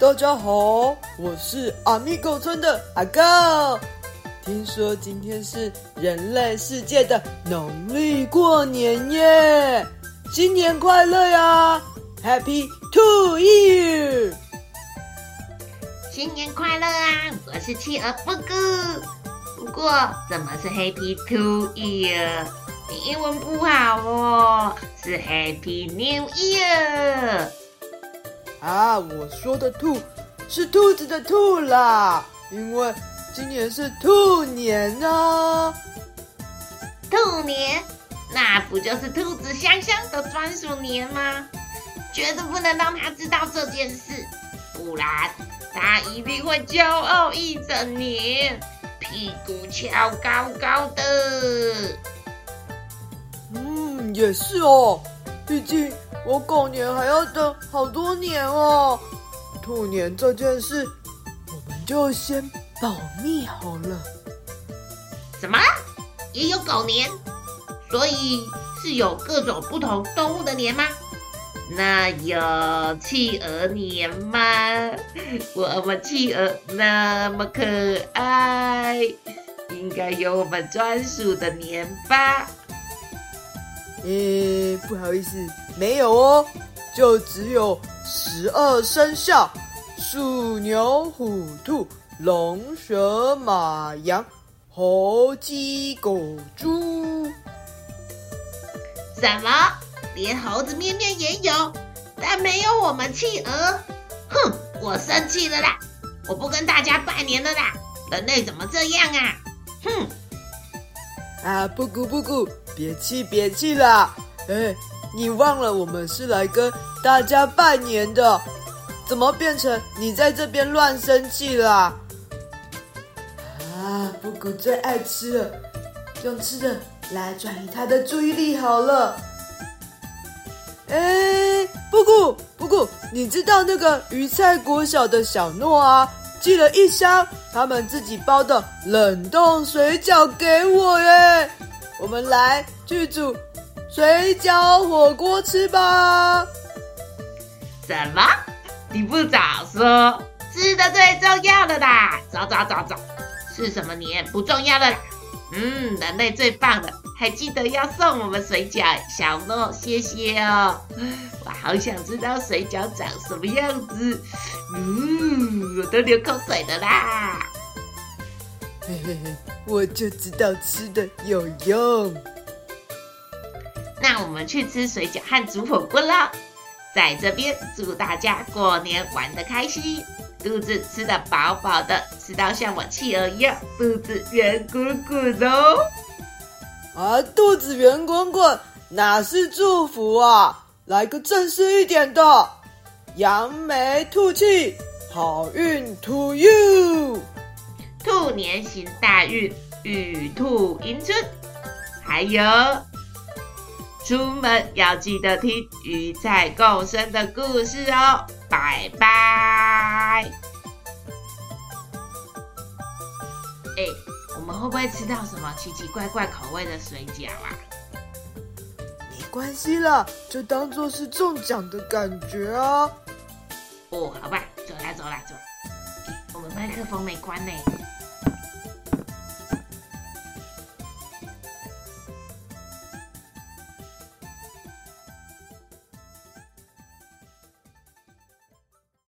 大家好，我是阿米狗村的阿狗。听说今天是人类世界的农历过年耶，新年快乐呀！Happy Two Year！新年快乐啊！我是企鹅布咕。不过，怎么是 Happy Two Year？你英文不好哦，是 Happy New Year。啊，我说的兔是兔子的兔啦，因为今年是兔年呢。兔年，那不就是兔子香香的专属年吗？绝对不能让他知道这件事，不然他一定会骄傲一整年，屁股翘高高的。嗯也是哦，毕竟我狗年还要等好多年哦。兔年这件事，我们就先保密好了。什么？也有狗年？所以是有各种不同动物的年吗？那有企鹅年吗？我们企鹅那么可爱，应该有我们专属的年吧？诶，不好意思，没有哦，就只有十二生肖：鼠、牛、虎、兔、龙、蛇、马、羊、猴、鸡、狗、猪。什么？连猴子面面也有，但没有我们企鹅？哼，我生气了啦！我不跟大家拜年了啦！人类怎么这样啊？哼！啊，布咕布咕。别气别气啦！哎，你忘了我们是来跟大家拜年的，怎么变成你在这边乱生气啦？啊，布谷最爱吃了，用吃的来转移他的注意力好了。哎，布谷布谷，你知道那个鱼菜国小的小诺啊，寄了一箱他们自己包的冷冻水饺给我耶。我们来去煮水饺火锅吃吧。什么？你不早说，吃的最重要的啦！走走走走，是什么年不重要的啦。嗯，人类最棒的，还记得要送我们水饺，小诺，谢谢哦。我好想知道水饺长什么样子，嗯，我都流口水了啦。嘿嘿嘿，我就知道吃的有用。那我们去吃水饺和煮火锅了。在这边祝大家过年玩得开心，肚子吃得饱饱的，吃到像我企鹅一样肚子圆滚滚哦。啊，肚子圆滚滚哪是祝福啊？来个正式一点的，扬眉吐气，好运 to you。兔年行大运，玉兔迎春。还有，出门要记得听鱼菜共生的故事哦。拜拜。哎，我们会不会吃到什么奇奇怪怪口味的水饺啊？没关系啦，就当做是中奖的感觉啊。哦，好吧，走啦走啦走。我们麦克风没关呢。